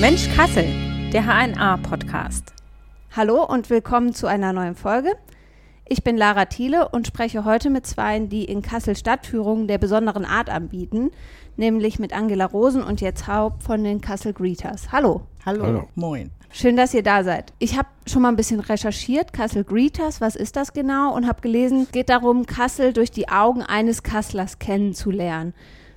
Mensch Kassel, der HNA-Podcast. Hallo und willkommen zu einer neuen Folge. Ich bin Lara Thiele und spreche heute mit Zweien, die in Kassel Stadtführungen der besonderen Art anbieten, nämlich mit Angela Rosen und Jens Haupt von den Kassel Greeters. Hallo. Hallo. Hallo. Moin. Schön, dass ihr da seid. Ich habe schon mal ein bisschen recherchiert, Kassel Greeters, was ist das genau? Und habe gelesen, es geht darum, Kassel durch die Augen eines Kasslers kennenzulernen.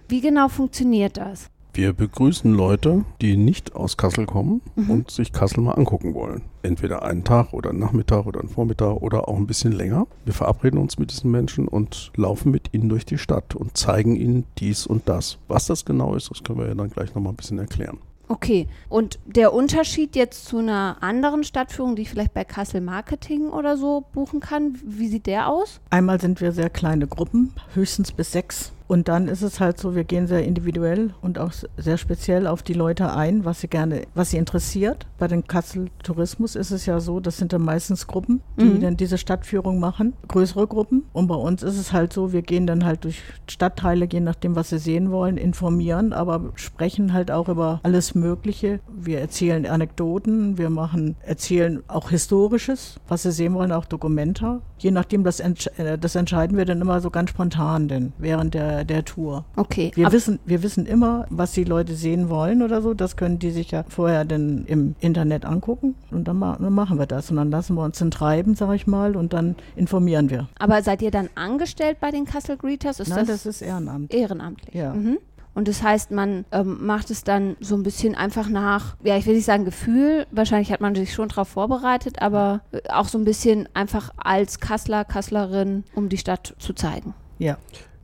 Wie genau funktioniert das? Wir begrüßen Leute, die nicht aus Kassel kommen Mhm. und sich Kassel mal angucken wollen. Entweder einen Tag oder einen Nachmittag oder einen Vormittag oder auch ein bisschen länger. Wir verabreden uns mit diesen Menschen und laufen mit ihnen durch die Stadt und zeigen ihnen dies und das. Was das genau ist, das können wir ja dann gleich nochmal ein bisschen erklären. Okay, und der Unterschied jetzt zu einer anderen Stadtführung, die ich vielleicht bei Kassel Marketing oder so buchen kann, wie sieht der aus? Einmal sind wir sehr kleine Gruppen, höchstens bis sechs. Und dann ist es halt so, wir gehen sehr individuell und auch sehr speziell auf die Leute ein, was sie gerne, was sie interessiert. Bei den Kassel Tourismus ist es ja so, das sind dann meistens Gruppen, die Mhm. dann diese Stadtführung machen, größere Gruppen. Und bei uns ist es halt so, wir gehen dann halt durch Stadtteile, je nachdem, was sie sehen wollen, informieren, aber sprechen halt auch über alles Mögliche. Wir erzählen Anekdoten, wir machen, erzählen auch Historisches, was sie sehen wollen, auch Dokumenta. Je nachdem, das, äh, das entscheiden wir dann immer so ganz spontan denn während der, der Tour. Okay, Wir wissen, wir wissen immer, was die Leute sehen wollen oder so. Das können die sich ja vorher dann im Internet angucken und dann, ma dann machen wir das. Und dann lassen wir uns dann treiben, sag ich mal, und dann informieren wir. aber seid ihr dann angestellt bei den Kassel Greeters? Ist Nein, das, das ist Ehrenamt. ehrenamtlich? Ja. Mhm. Und das heißt, man ähm, macht es dann so ein bisschen einfach nach, ja, ich will nicht sagen Gefühl, wahrscheinlich hat man sich schon darauf vorbereitet, aber äh, auch so ein bisschen einfach als Kassler, Kasslerin, um die Stadt zu zeigen. Ja.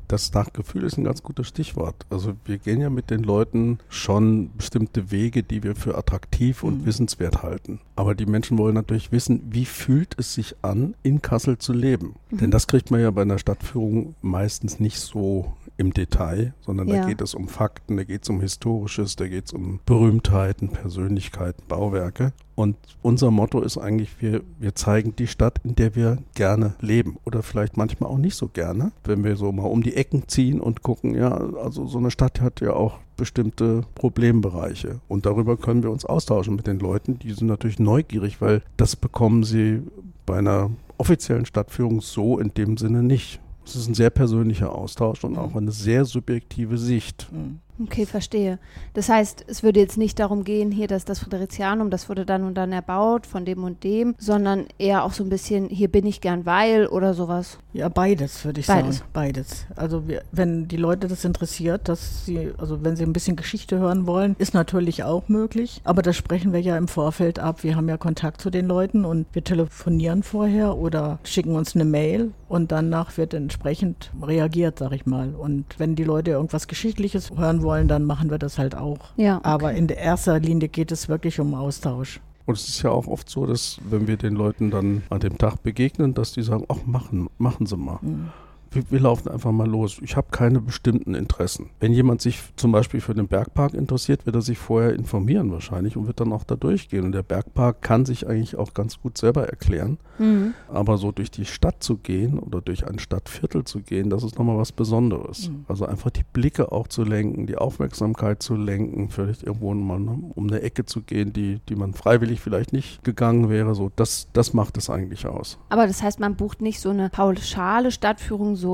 Das Nachgefühl ist ein ganz gutes Stichwort. Also wir gehen ja mit den Leuten schon bestimmte Wege, die wir für attraktiv und Mhm. wissenswert halten. Aber die Menschen wollen natürlich wissen, wie fühlt es sich an, in Kassel zu leben. Denn das kriegt man ja bei einer Stadtführung meistens nicht so im Detail, sondern Ja. da geht es um Fakten, da geht es um Historisches, da geht es um Berühmtheiten, Persönlichkeiten, Bauwerke. Und unser Motto ist eigentlich, wir, wir zeigen die Stadt, in der wir gerne leben oder vielleicht manchmal auch nicht so gerne. Wenn wir so mal um die Ecken ziehen und gucken, ja, also so eine Stadt hat ja auch bestimmte Problembereiche. Und darüber können wir uns austauschen mit den Leuten. Die sind natürlich neugierig, weil das bekommen sie bei einer offiziellen Stadtführung so in dem Sinne nicht. Es ist ein sehr persönlicher Austausch und auch eine sehr subjektive Sicht. Mhm. Okay, verstehe. Das heißt, es würde jetzt nicht darum gehen, hier, dass das Friderizianum, das wurde dann und dann erbaut von dem und dem, sondern eher auch so ein bisschen, hier bin ich gern, weil oder sowas. Ja, beides würde ich Beides. sagen. Beides. Also wir, wenn die Leute das interessiert, dass sie, also wenn sie ein bisschen Geschichte hören wollen, ist natürlich auch möglich. Aber das sprechen wir ja im Vorfeld ab. Wir haben ja Kontakt zu den Leuten und wir telefonieren vorher oder schicken uns eine Mail und danach wird entsprechend reagiert, sag ich mal. Und wenn die Leute irgendwas Geschichtliches hören wollen, dann machen wir das halt auch. Ja. Aber in der erster Linie geht es wirklich um Austausch. Und es ist ja auch oft so, dass wenn wir den Leuten dann an dem Tag begegnen, dass die sagen, ach, machen, machen Sie mal. Mhm. Wir, wir laufen einfach mal los. Ich habe keine bestimmten Interessen. Wenn jemand sich zum Beispiel für den Bergpark interessiert, wird er sich vorher informieren wahrscheinlich und wird dann auch da durchgehen. Und der Bergpark kann sich eigentlich auch ganz gut selber erklären. Mhm. Aber so durch die Stadt zu gehen oder durch ein Stadtviertel zu gehen, das ist nochmal was Besonderes. Mhm. Also einfach die Blicke auch zu lenken, die Aufmerksamkeit zu lenken, vielleicht irgendwo mal ne, um eine Ecke zu gehen, die, die man freiwillig vielleicht nicht gegangen wäre. So, das, das macht es eigentlich aus. Aber das heißt, man bucht nicht so eine pauschale Stadtführung, so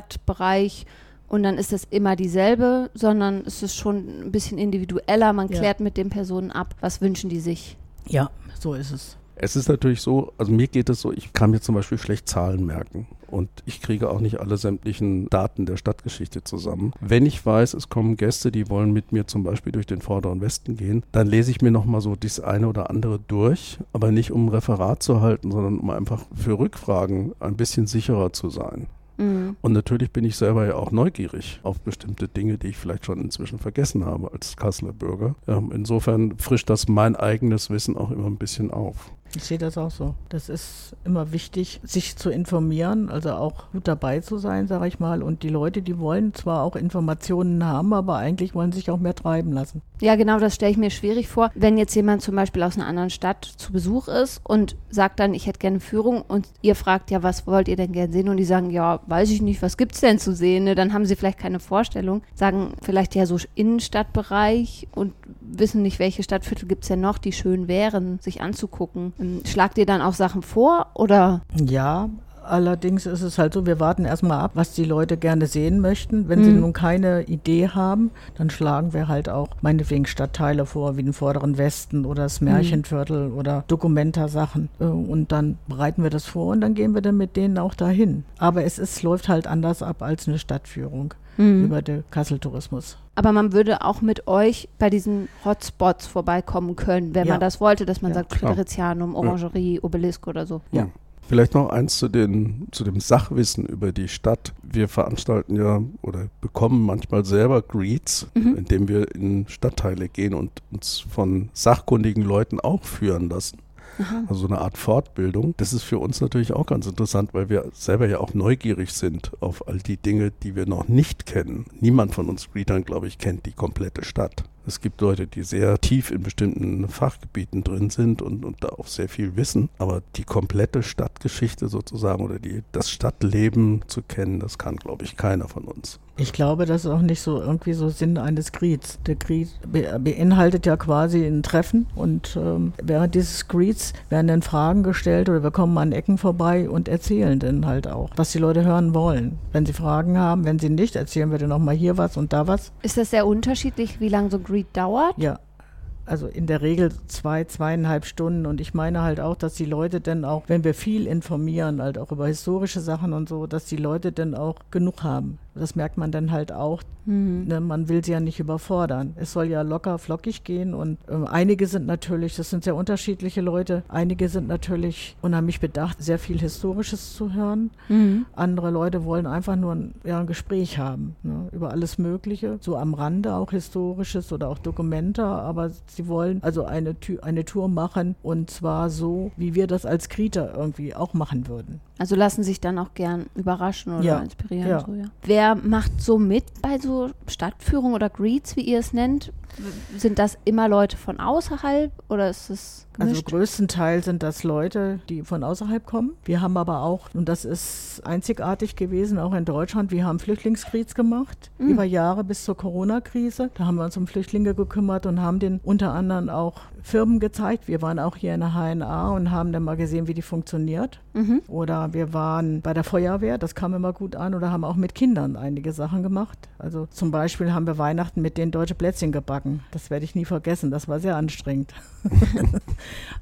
Innenstadtbereich und dann ist das immer dieselbe, sondern es ist schon ein bisschen individueller. Man Ja. klärt mit den Personen ab, was wünschen die sich. Ja, so ist es. Es ist natürlich so, also mir geht es so, ich kann mir zum Beispiel schlecht Zahlen merken und ich kriege auch nicht alle sämtlichen Daten der Stadtgeschichte zusammen. Wenn ich weiß, es kommen Gäste, die wollen mit mir zum Beispiel durch den vorderen Westen gehen, dann lese ich mir nochmal so das eine oder andere durch, aber nicht um ein Referat zu halten, sondern um einfach für Rückfragen ein bisschen sicherer zu sein. Mhm. Und natürlich bin ich selber ja auch neugierig auf bestimmte Dinge, die ich vielleicht schon inzwischen vergessen habe als Kasseler Bürger. Ähm, insofern frischt das mein eigenes Wissen auch immer ein bisschen auf. Ich sehe das auch so. Das ist immer wichtig, sich zu informieren, also auch gut dabei zu sein, sage ich mal. Und die Leute, die wollen zwar auch Informationen haben, aber eigentlich wollen sich auch mehr treiben lassen. Ja, genau, das stelle ich mir schwierig vor. Wenn jetzt jemand zum Beispiel aus einer anderen Stadt zu Besuch ist und sagt dann, ich hätte gerne Führung und ihr fragt ja, was wollt ihr denn gerne sehen? Und die sagen, ja, weiß ich nicht, was gibt's denn zu sehen? Ne? Dann haben sie vielleicht keine Vorstellung, sagen vielleicht ja so Innenstadtbereich und wissen nicht, welche Stadtviertel gibt's denn noch, die schön wären, sich anzugucken. Ähm, Schlagt ihr dann auch Sachen vor oder? Ja, Allerdings ist es halt so, wir warten erstmal ab, was die Leute gerne sehen möchten. Wenn sie Mhm. nun keine Idee haben, dann schlagen wir halt auch meinetwegen Stadtteile vor, wie den Vorderen Westen oder das Märchenviertel oder Dokumenta-Sachen. Äh, Und dann bereiten wir das vor und dann gehen wir dann mit denen auch dahin. Aber es ist, läuft halt anders ab als eine Stadtführung Mhm. über den Kassel-Tourismus. Aber man würde auch mit euch bei diesen Hotspots vorbeikommen können, wenn Ja. man das wollte, dass man Ja, sagt. Friderizianum, Orangerie, Obelisk oder so. Ja. Vielleicht noch eins zu, den, zu dem Sachwissen über die Stadt. Wir veranstalten ja oder bekommen manchmal selber Greets, Mhm. indem wir in Stadtteile gehen und uns von sachkundigen Leuten auch führen lassen. Aha. Also so eine Art Fortbildung. Das ist für uns natürlich auch ganz interessant, weil wir selber ja auch neugierig sind auf all die Dinge, die wir noch nicht kennen. Niemand von uns Greetern, glaube ich, kennt die komplette Stadt. Es gibt Leute, die sehr tief in bestimmten Fachgebieten drin sind und, und da auch sehr viel wissen. Aber die komplette Stadtgeschichte sozusagen oder die, das Stadtleben zu kennen, das kann, glaube ich, keiner von uns. Ich glaube, das ist auch nicht so irgendwie so Sinn eines Greets. Der Greet be beinhaltet ja quasi ein Treffen und ähm, während dieses Greets werden dann Fragen gestellt oder wir kommen an Ecken vorbei und erzählen dann halt auch, was die Leute hören wollen. Wenn sie Fragen haben, wenn sie nicht, erzählen wir dann auch mal hier was und da was. Ist das sehr unterschiedlich, wie lange so ein Greet dauert? Ja. Also in der Regel zwei, zweieinhalb Stunden. Und ich meine halt auch, dass die Leute dann auch, wenn wir viel informieren, halt auch über historische Sachen und so, dass die Leute dann auch genug haben. Das merkt man dann halt auch. Mhm. Ne, man will sie ja nicht überfordern. Es soll ja locker flockig gehen und ähm, einige sind natürlich, das sind sehr unterschiedliche Leute, einige sind natürlich unheimlich bedacht, sehr viel Historisches zu hören. Mhm. Andere Leute wollen einfach nur ein, ja, ein Gespräch haben ne, über alles Mögliche, so am Rande auch Historisches oder auch Dokumenta, aber sie wollen also eine, Tü- eine Tour machen und zwar so, wie wir das als Krieter irgendwie auch machen würden. Also lassen sich dann auch gern überraschen oder Ja, inspirieren. ja. So, ja. Wer macht so mit bei so Stadtführungen oder Greets, wie ihr es nennt? Sind das immer Leute von außerhalb oder ist es Also gemischt? größtenteils sind das Leute, die von außerhalb kommen. Wir haben aber auch, und das ist einzigartig gewesen, auch in Deutschland, wir haben Flüchtlingskrieg gemacht, Mhm. über Jahre bis zur Corona-Krise. Da haben wir uns um Flüchtlinge gekümmert und haben den unter anderem auch Firmen gezeigt. Wir waren auch hier in der HNA und haben dann mal gesehen, wie die funktioniert. mhm. Oder wir waren bei der Feuerwehr, das kam immer gut an, oder haben auch mit Kindern einige Sachen gemacht. Also zum Beispiel haben wir Weihnachten mit denen deutsche Plätzchen gebacken. Das werde ich nie vergessen, das war sehr anstrengend.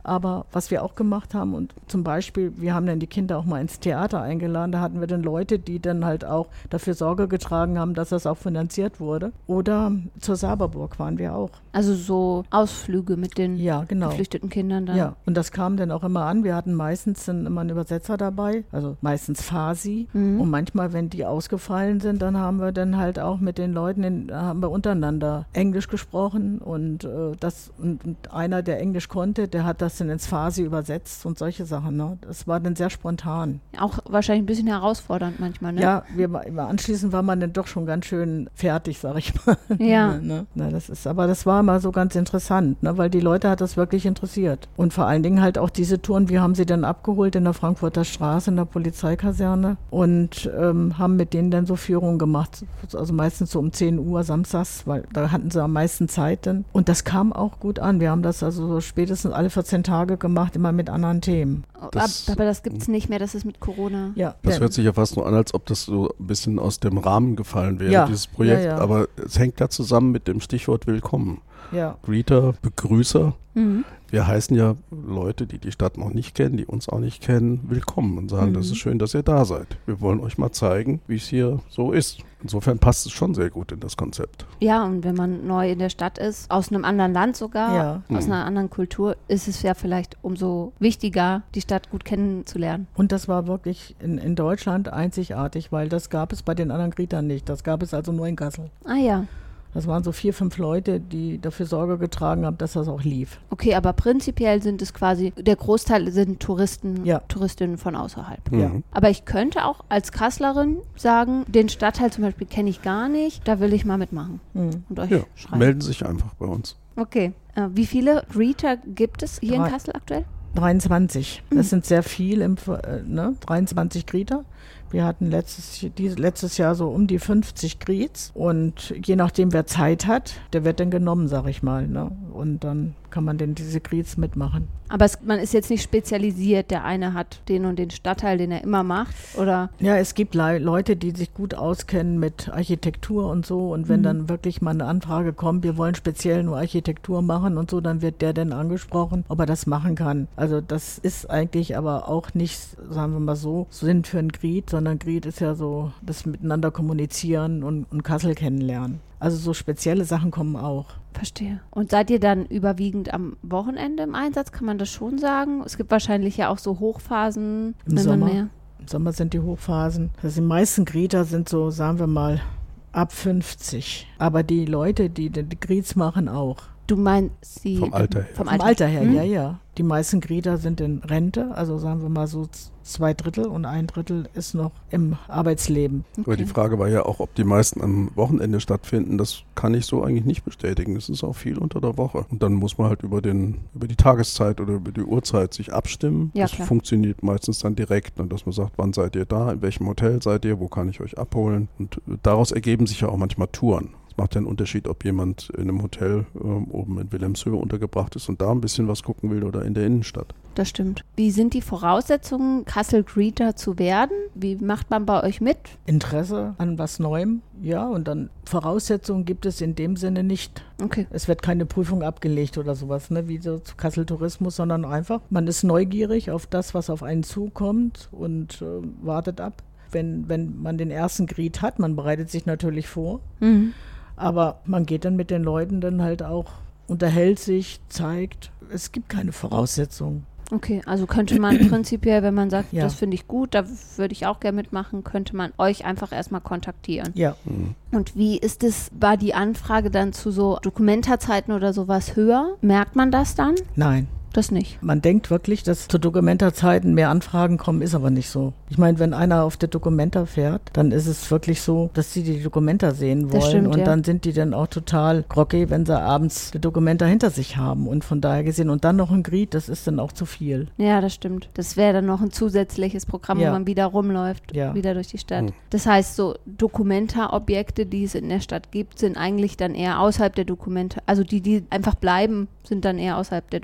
Aber was wir auch gemacht haben, und zum Beispiel, wir haben dann die Kinder auch mal ins Theater eingeladen, da hatten wir dann Leute, die dann halt auch dafür Sorge getragen haben, dass das auch finanziert wurde. Oder zur Saberburg waren wir auch. Also so Ausflüge mit den Ja, genau. geflüchteten Kindern dann. Ja, und das kam dann auch immer an. Wir hatten meistens dann immer einen Übersetzer dabei, also meistens Farsi. Mhm. Und manchmal, wenn die ausgefallen sind, dann haben wir dann halt auch mit den Leuten, in, haben wir untereinander Englisch gesprochen und äh, das und, und einer, der Englisch konnte, der hat das dann ins Farsi übersetzt und solche Sachen. Ne? Das war dann sehr spontan. Auch wahrscheinlich ein bisschen herausfordernd manchmal, ne? Ja, wir, anschließend war man dann doch schon ganz schön fertig, sag ich mal. Ja. ne? Na, das ist, aber das war mal so ganz interessant, ne? weil die Leute hat das wirklich interessiert. Und vor allen Dingen halt auch diese Touren, wir haben sie dann abgeholt in der Frankfurter Straße, in der Polizeikaserne und ähm, haben mit denen dann so Führungen gemacht. Also meistens so um 10 Uhr samstags, weil da hatten sie am meisten Zeit dann. Und das kam auch gut an. Wir haben das also so spätestens alle 14 Tage gemacht, immer mit anderen Themen. Das- Ab, aber das gibt es nicht mehr, das ist mit Corona. Ja, Das hört sich ja fast nur an, als ob das so ein bisschen aus dem Rahmen gefallen wäre, Ja, dieses Projekt. ja, ja. Aber es hängt ja zusammen mit dem Stichwort Willkommen. Ja. Greeter, Begrüßer. Mhm. Wir heißen ja Leute, die die Stadt noch nicht kennen, die uns auch nicht kennen, willkommen und sagen, Mhm. das ist schön, dass ihr da seid. Wir wollen euch mal zeigen, wie es hier so ist. Insofern passt es schon sehr gut in das Konzept. Ja, und wenn man neu in der Stadt ist, aus einem anderen Land sogar, Ja. aus Mhm. einer anderen Kultur, ist es ja vielleicht umso wichtiger, die Stadt gut kennenzulernen. Und das war wirklich in, in Deutschland einzigartig, weil das gab es bei den anderen Grietern nicht. Das gab es also nur in Kassel. Ah ja. Das waren so vier, fünf Leute, die dafür Sorge getragen haben, dass das auch lief. Okay, aber prinzipiell sind es quasi, der Großteil sind Touristen, Ja. Touristinnen von außerhalb. Ja. Mhm. Aber ich könnte auch als Kasslerin sagen, den Stadtteil zum Beispiel kenne ich gar nicht, da will ich mal mitmachen Mhm. und euch Ja, schreiben. melden Sie sich einfach bei uns. Okay. Äh, wie viele Greeter gibt es hier in Drei. Kassel aktuell? 23. Mhm. Das sind sehr viel, im, Ver- äh, ne? 23 Grieter. Wir hatten letztes, dieses, letztes Jahr so um die 50 Griets und je nachdem, wer Zeit hat, der wird dann genommen, sag ich mal. Ne? Und dann kann man denn diese Griets mitmachen. Aber es, man ist jetzt nicht spezialisiert. Der eine hat den und den Stadtteil, den er immer macht. Oder Ja, es gibt Le Leute, die sich gut auskennen mit Architektur und so. Und wenn Mhm. dann wirklich mal eine Anfrage kommt, wir wollen speziell nur Architektur machen und so, dann wird der dann angesprochen, ob er das machen kann. Also das ist eigentlich aber auch nicht, sagen wir mal so, Sinn für ein Griet, sondern Griet ist ja so das Miteinander kommunizieren und, und Kassel kennenlernen. Also so spezielle Sachen kommen auch. verstehe. Und seid ihr dann überwiegend am Wochenende im Einsatz? Kann man das schon sagen? Es gibt wahrscheinlich ja auch so Hochphasen, Im Sommer. mehr. Im Sommer sind die Hochphasen. Also die meisten Grieter sind so, sagen wir mal, ab 50. Aber die Leute, die die Griets machen, auch. Du meinst die Vom Alter her. Vom Vom Alter, Alter her, Hm? ja, ja. Die meisten Grieter sind in Rente, also sagen wir mal so zwei Drittel und ein Drittel ist noch im Arbeitsleben. Aber die Okay. Frage war ja auch, ob die meisten am Wochenende stattfinden. Das kann ich so eigentlich nicht bestätigen. Es ist auch viel unter der Woche. Und dann muss man halt über, den, über die Tageszeit oder über die Uhrzeit sich abstimmen. Ja, das klar. funktioniert meistens dann direkt, ne, dass man sagt, wann seid ihr da, in welchem Hotel seid ihr, wo kann ich euch abholen. Und daraus ergeben sich ja auch manchmal Touren. Es macht ja einen Unterschied, ob jemand in einem Hotel ähm, oben in Wilhelmshöhe untergebracht ist und da ein bisschen was gucken will oder in der Innenstadt. Das stimmt. Wie sind die Voraussetzungen, Kassel Greeter zu werden? Wie macht man bei euch mit? Interesse an was Neuem, ja, und dann Voraussetzungen gibt es in dem Sinne nicht. Okay. Es wird keine Prüfung abgelegt oder sowas, ne, wie so zu Kassel Tourismus, sondern einfach, man ist neugierig auf das, was auf einen zukommt und äh, wartet ab. Wenn, wenn man den ersten Griet hat, man bereitet sich natürlich vor, Mhm. Aber man geht dann mit den Leuten dann halt auch, unterhält sich, zeigt. Es gibt keine Voraussetzungen. Okay, also könnte man prinzipiell, wenn man sagt, Ja. das finde ich gut, da würde ich auch gerne mitmachen, könnte man euch einfach erstmal kontaktieren. Ja, Mhm. Und wie ist es, war die Anfrage dann zu so Dokumentarzeiten oder sowas höher? Merkt man das dann? nein. Das nicht. Man denkt wirklich, dass zu Dokumentarzeiten mehr Anfragen kommen, ist aber nicht so. Ich meine, wenn einer auf der Dokumenta fährt, dann ist es wirklich so, dass sie die Dokumenta sehen wollen. Das stimmt, und ja. dann sind die dann auch total groggy, wenn sie abends die Dokumenta hinter sich haben. Und von daher gesehen, und dann noch ein Griet, das ist dann auch zu viel. Ja, das stimmt. Das wäre dann noch ein zusätzliches Programm, Ja. wo man wieder rumläuft, Ja. wieder durch die Stadt. Mhm. Das heißt, so Dokumenta-Objekte, die es in der Stadt gibt, sind eigentlich dann eher außerhalb der Dokumente. Also die, die einfach bleiben, sind dann eher außerhalb der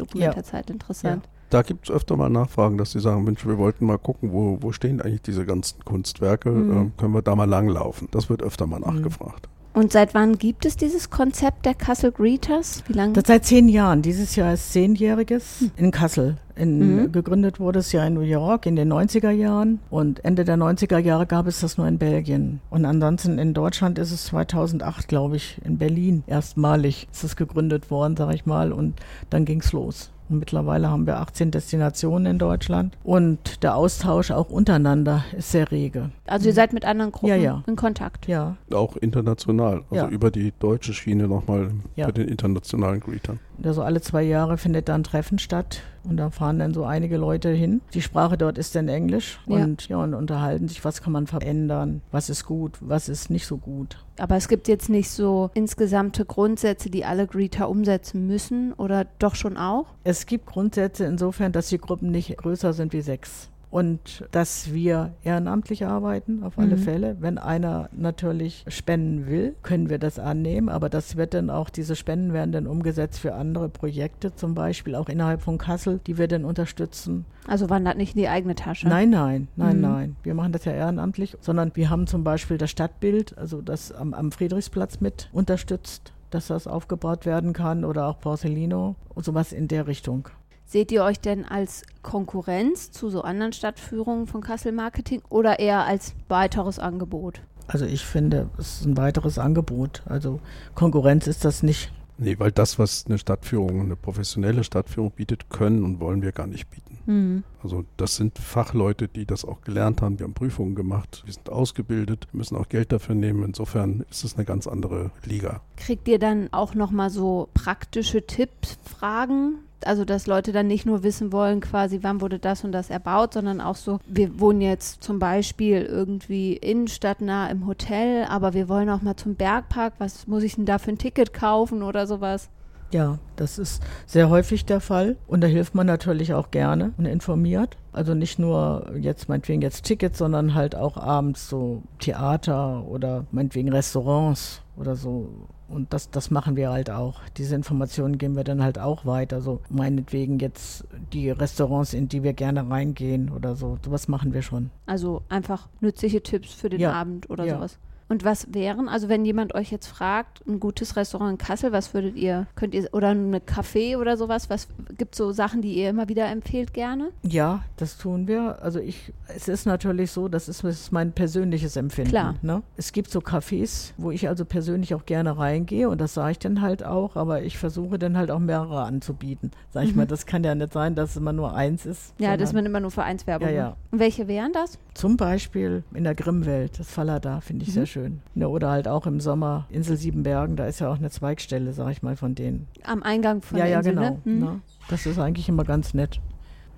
Dokumentarzeit interessant. Da gibt es öfter mal Nachfragen, dass die sagen, Mensch, wir wollten mal gucken, wo, wo stehen eigentlich diese ganzen Kunstwerke, Mhm. ähm, können wir da mal langlaufen? Das wird öfter mal nachgefragt. Und seit wann gibt es dieses Konzept der Kassel Greeters? Wie lange? Das seit zehn Jahren. Dieses Jahr ist zehnjähriges in Kassel. In, Mhm. Gegründet wurde es ja in New York in den 90er Jahren und Ende der 90er Jahre gab es das nur in Belgien. Und ansonsten in Deutschland ist es 2008, glaube ich, in Berlin erstmalig ist es gegründet worden, sage ich mal, und dann ging es los. Und mittlerweile haben wir 18 Destinationen in Deutschland und der Austausch auch untereinander ist sehr rege. also ihr seid mit anderen Gruppen Ja, ja. in Kontakt. Ja, Auch international, also Ja. über die deutsche Schiene nochmal Ja. bei den internationalen Greetern. Also alle zwei Jahre findet da ein Treffen statt und da fahren dann so einige Leute hin. Die Sprache dort ist dann Englisch Ja. und ja und unterhalten sich, was kann man verändern, was ist gut, was ist nicht so gut. Aber es gibt jetzt nicht so insgesamte Grundsätze, die alle Greeter umsetzen müssen oder doch schon auch? Es gibt Grundsätze insofern, dass die Gruppen nicht größer sind wie sechs. Und dass wir ehrenamtlich arbeiten, auf alle Mhm. Fälle. Wenn einer natürlich spenden will, können wir das annehmen. Aber das wird dann auch, diese Spenden werden dann umgesetzt für andere Projekte, zum Beispiel auch innerhalb von Kassel, die wir dann unterstützen. Also wandert nicht in die eigene Tasche. Nein, nein, nein, Mhm. nein. Wir machen das ja ehrenamtlich, sondern wir haben zum Beispiel das Stadtbild, also das am, am Friedrichsplatz mit unterstützt, dass das aufgebaut werden kann oder auch Porcellino und sowas in der Richtung. Seht ihr euch denn als Konkurrenz zu so anderen Stadtführungen von Kassel Marketing oder eher als weiteres Angebot? Also ich finde, es ist ein weiteres Angebot. Also Konkurrenz ist das nicht. Nee, weil das, was eine Stadtführung, eine professionelle Stadtführung bietet, können und wollen wir gar nicht bieten. Mhm. Also das sind Fachleute, die das auch gelernt haben. Wir haben Prüfungen gemacht, wir sind ausgebildet, müssen auch Geld dafür nehmen. Insofern ist es eine ganz andere Liga. Kriegt ihr dann auch nochmal so praktische Tipps, Fragen? Also, dass Leute dann nicht nur wissen wollen, quasi, wann wurde das und das erbaut, sondern auch so, wir wohnen jetzt zum Beispiel irgendwie innenstadtnah im Hotel, aber wir wollen auch mal zum Bergpark. Was muss ich denn da für ein Ticket kaufen oder sowas? Ja, das ist sehr häufig der Fall. Und da hilft man natürlich auch gerne und informiert. Also nicht nur jetzt meinetwegen jetzt Tickets, sondern halt auch abends so Theater oder meinetwegen Restaurants oder so. Und das, das machen wir halt auch. Diese Informationen geben wir dann halt auch weiter. So meinetwegen jetzt die Restaurants, in die wir gerne reingehen oder so. Sowas machen wir schon. Also einfach nützliche Tipps für den Ja, Abend oder ja. sowas. Und was wären, also wenn jemand euch jetzt fragt, ein gutes Restaurant in Kassel, was würdet ihr, könnt ihr, oder eine Café oder sowas, was gibt so Sachen, die ihr immer wieder empfehlt gerne? Ja, das tun wir. Also ich, es ist natürlich so, das ist, ist mein persönliches Empfinden. Klar. Ne? Es gibt so Cafés, wo ich also persönlich auch gerne reingehe und das sage ich dann halt auch, aber ich versuche dann halt auch mehrere anzubieten. Sag ich Mhm. mal, das kann ja nicht sein, dass es immer nur eins ist. Ja, dass man immer nur Vereinswerbung Ja, ja. macht. Und welche wären das? Zum Beispiel in der Grimmwelt, das Fallada, finde ich Mhm. sehr schön. Ne, oder halt auch im Sommer Insel Siebenbergen, da ist ja auch eine Zweigstelle, sag ich mal, von denen. Am Eingang von ja, der ja, Insel, genau. ne? Hm. Ne? Das ist eigentlich immer ganz nett.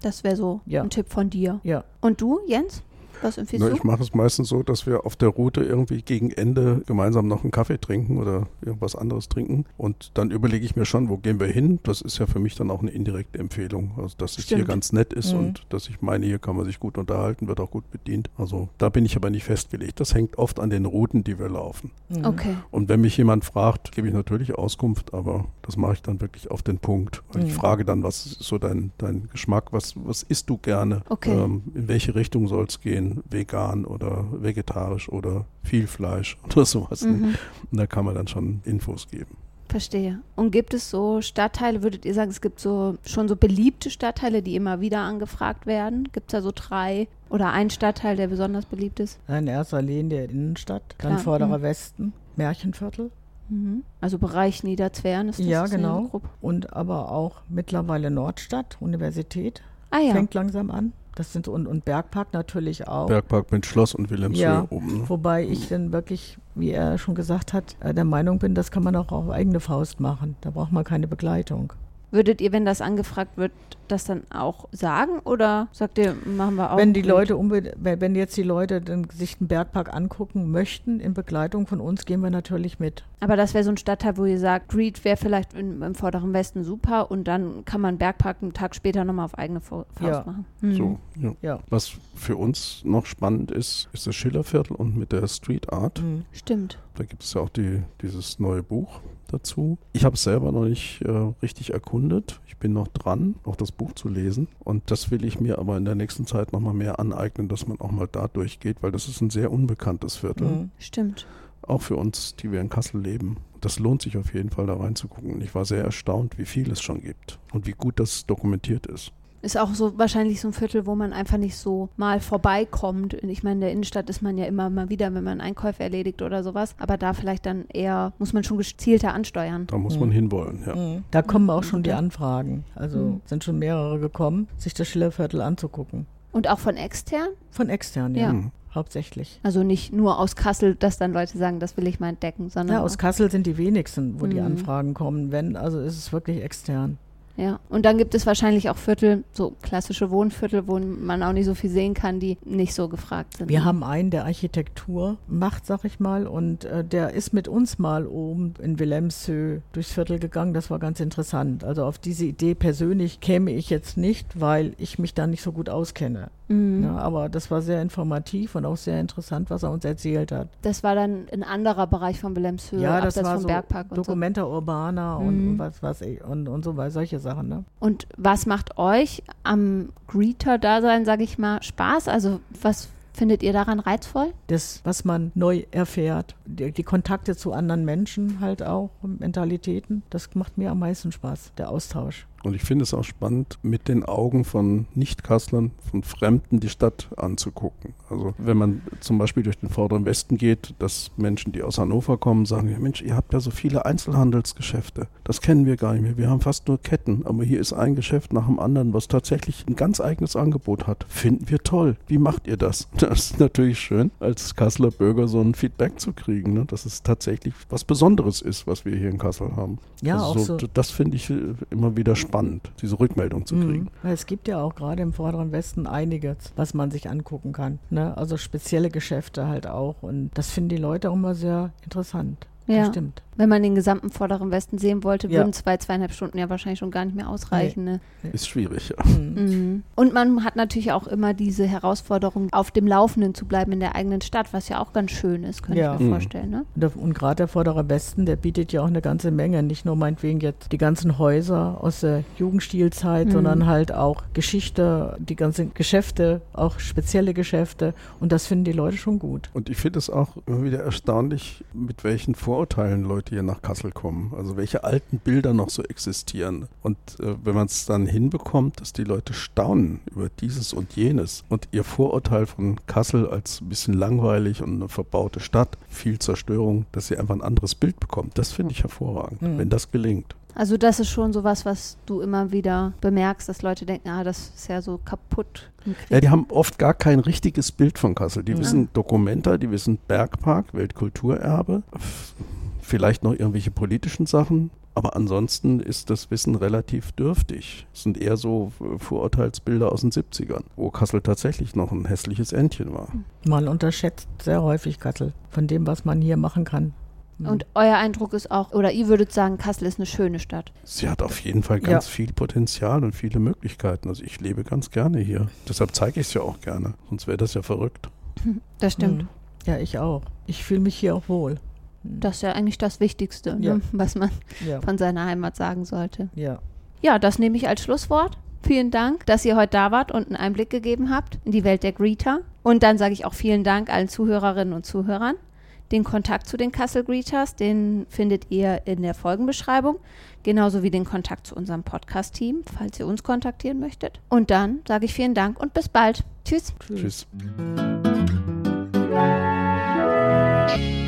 Das wäre so Ja. ein Tipp von dir. Ja. Und du, Jens? Was empfiehlst Na, du? ich mache es meistens so, dass wir auf der Route irgendwie gegen Ende gemeinsam noch einen Kaffee trinken oder irgendwas anderes trinken. Und dann überlege ich mir schon, wo gehen wir hin? Das ist ja für mich dann auch eine indirekte Empfehlung. Also, dass es hier ganz nett ist Mhm. und dass ich meine, hier kann man sich gut unterhalten, wird auch gut bedient. Also, da bin ich aber nicht festgelegt. Das hängt oft an den Routen, die wir laufen. Mhm. Okay. Und wenn mich jemand fragt, gebe ich natürlich Auskunft, aber das mache ich dann wirklich auf den Punkt. Weil Ich Mhm. frage dann, was ist so dein, dein Geschmack, was, was isst du gerne? Okay. Ähm, in welche Richtung soll es gehen? Vegan oder vegetarisch oder viel Fleisch oder sowas. ne? Mhm. Und da kann man dann schon Infos geben. Verstehe. Und gibt es so Stadtteile, würdet ihr sagen, es gibt so schon so beliebte Stadtteile, die immer wieder angefragt werden? Gibt es da so drei oder ein Stadtteil, der besonders beliebt ist? In erster Linie der Innenstadt, Klar, dann Vorderer mhm. Westen, Märchenviertel Mhm. Also Bereich Niederzwern ist das Ja, genau. und aber auch mittlerweile Nordstadt, Universität, Ah ja. fängt langsam an. Das sind und, und Bergpark natürlich auch. Bergpark mit Schloss und Wilhelmshöhe Ja. oben. Ne? Wobei ich dann wirklich, wie er schon gesagt hat, äh, der Meinung bin, das kann man auch auf eigene Faust machen. Da braucht man keine Begleitung. Würdet ihr, wenn das angefragt wird, das dann auch sagen oder sagt ihr, machen wir auch? wenn die mit? Leute wenn jetzt die Leute dann sich den Bergpark angucken möchten in Begleitung von uns, gehen wir natürlich mit. Aber das wäre so ein Stadtteil, wo ihr sagt, Greed wäre vielleicht im, im vorderen Westen super und dann kann man Bergpark einen Tag später nochmal auf eigene Fa- Faust Ja. machen. Mhm. So, ja. Ja. Was für uns noch spannend ist, ist das Schillerviertel und mit der Street Art. Mhm. Stimmt. Da gibt es ja auch die, dieses neue Buch dazu. Ich habe es selber noch nicht äh, richtig erkundet. Ich bin noch dran, auch das Buch zu lesen. Und das will ich mir aber in der nächsten Zeit nochmal mehr aneignen, dass man auch mal da durchgeht, weil das ist ein sehr unbekanntes Viertel. Mhm. Stimmt. Auch für uns, die wir in Kassel leben. Das lohnt sich auf jeden Fall da reinzugucken. Ich war sehr erstaunt, wie viel es schon gibt und wie gut das dokumentiert ist. Ist auch so wahrscheinlich so ein Viertel, wo man einfach nicht so mal vorbeikommt. Und Ich meine, in der Innenstadt ist man ja immer mal wieder, wenn man Einkäufe erledigt oder sowas. Aber da vielleicht dann eher, muss man schon gezielter ansteuern. Da muss Mhm. man hinwollen, ja. Mhm. Da kommen auch schon die. Anfragen. Also Mhm. sind schon mehrere gekommen, sich das Schillerviertel anzugucken. Und auch von extern? Von extern, ja. Ja. Mhm. Hauptsächlich. Also nicht nur aus Kassel, dass dann Leute sagen, das will ich mal entdecken, sondern Ja, aus Kassel sind die wenigsten, wo die Mhm. Anfragen kommen. Wenn, also ist es wirklich extern. Ja. Und dann gibt es wahrscheinlich auch Viertel, so klassische Wohnviertel, wo man auch nicht so viel sehen kann, die nicht so gefragt sind. Wir haben einen, der Architektur macht, sag ich mal, und äh, der ist mit uns mal oben in Wilhelmshöhe durchs Viertel gegangen. Das war ganz interessant. Also auf diese Idee persönlich käme ich jetzt nicht, weil ich mich da nicht so gut auskenne. Mhm. Ja, aber das war sehr informativ und auch sehr interessant, was er uns erzählt hat. Das war dann ein anderer Bereich von Wilhelmshöhe, ja, das war vom so Bergpark und so. Documenta Urbana und, Mhm. und was was ich und, und so weiter, solche Sachen. Ne? Und was macht euch am Greeter-Dasein, sage ich mal, Spaß? Also was findet ihr daran reizvoll? Das, was man neu erfährt, die, die Kontakte zu anderen Menschen halt auch, Mentalitäten, das macht mir am meisten Spaß, der Austausch. Und ich finde es auch spannend, mit den Augen von Nicht-Kasslern, von Fremden die Stadt anzugucken. Also wenn man zum Beispiel durch den vorderen Westen geht, dass Menschen, die aus Hannover kommen, sagen, ja Mensch, ihr habt ja so viele Einzelhandelsgeschäfte. Das kennen wir gar nicht mehr. Wir haben fast nur Ketten, aber hier ist ein Geschäft nach dem anderen, was tatsächlich ein ganz eigenes Angebot hat. Finden wir toll. Wie macht ihr das? Das ist natürlich schön, als Kasseler Bürger so ein Feedback zu kriegen, ne? dass es tatsächlich was Besonderes ist, was wir hier in Kassel haben. Ja, also auch so, so. Das finde ich äh, immer wieder spannend, diese Rückmeldung zu kriegen. Mhm. Weil Es gibt ja auch gerade im vorderen Westen einiges, was man sich angucken kann. Ne? Also spezielle Geschäfte halt auch. Und das finden die Leute auch immer sehr interessant. Ja. Das stimmt. Wenn man den gesamten vorderen Westen sehen wollte, Ja. würden zwei, zweieinhalb Stunden ja wahrscheinlich schon gar nicht mehr ausreichen. Ne? Ist schwierig, ja. Mhm. Mhm. Und man hat natürlich auch immer diese Herausforderung, auf dem Laufenden zu bleiben in der eigenen Stadt, was ja auch ganz schön ist, könnte Ja. ich mir Mhm. vorstellen. Ne? Und Und gerade der vordere Westen, der bietet ja auch eine ganze Menge. Nicht nur meinetwegen jetzt die ganzen Häuser aus der Jugendstilzeit, Mhm. sondern halt auch Geschichte, die ganzen Geschäfte, auch spezielle Geschäfte. Und das finden die Leute schon gut. Und ich finde es auch immer wieder erstaunlich, mit welchen Vorurteilen Leute hier nach Kassel kommen. Also welche alten Bilder noch so existieren. Und äh, wenn man es dann hinbekommt, dass die Leute staunen über dieses und jenes und ihr Vorurteil von Kassel als ein bisschen langweilig und eine verbaute Stadt, viel Zerstörung, dass sie einfach ein anderes Bild bekommt, das finde ich hervorragend, Mhm. wenn das gelingt. Also das ist schon sowas, was du immer wieder bemerkst, dass Leute denken, ah, das ist ja so kaputt. Ja, die haben oft gar kein richtiges Bild von Kassel. Die Mhm. wissen Dokumenta, die wissen Bergpark, Weltkulturerbe, vielleicht noch irgendwelche politischen Sachen. Aber ansonsten ist das Wissen relativ dürftig. Es sind eher so äh, Vorurteilsbilder aus den 70ern, wo Kassel tatsächlich noch ein hässliches Entchen war. Man unterschätzt sehr häufig Kassel von dem, was man hier machen kann. Mhm. Und euer Eindruck ist auch, oder ihr würdet sagen, Kassel ist eine schöne Stadt. Sie hat auf jeden Fall ganz viel Potenzial und viele Möglichkeiten. Also ich lebe ganz gerne hier. Deshalb zeige ich es ja auch gerne. Sonst wäre das ja verrückt. Das stimmt. Mhm. Ja, ich auch. Ich fühle mich hier auch wohl. Hm. Das ist ja eigentlich das Wichtigste, ne? ja. ne, was man ja. von seiner Heimat sagen sollte. Ja. Ja, das nehme ich als Schlusswort. Vielen Dank, dass ihr heute da wart und einen Einblick gegeben habt in die Welt der Greeter. Und dann sage ich auch vielen Dank allen Zuhörerinnen und Zuhörern. Den Kontakt zu den Kassel Greeters, den findet ihr in der Folgenbeschreibung, genauso wie den Kontakt zu unserem Podcast-Team, falls ihr uns kontaktieren möchtet. Und dann sage ich vielen Dank und bis bald. Tschüss. Tschüss. Tschüss.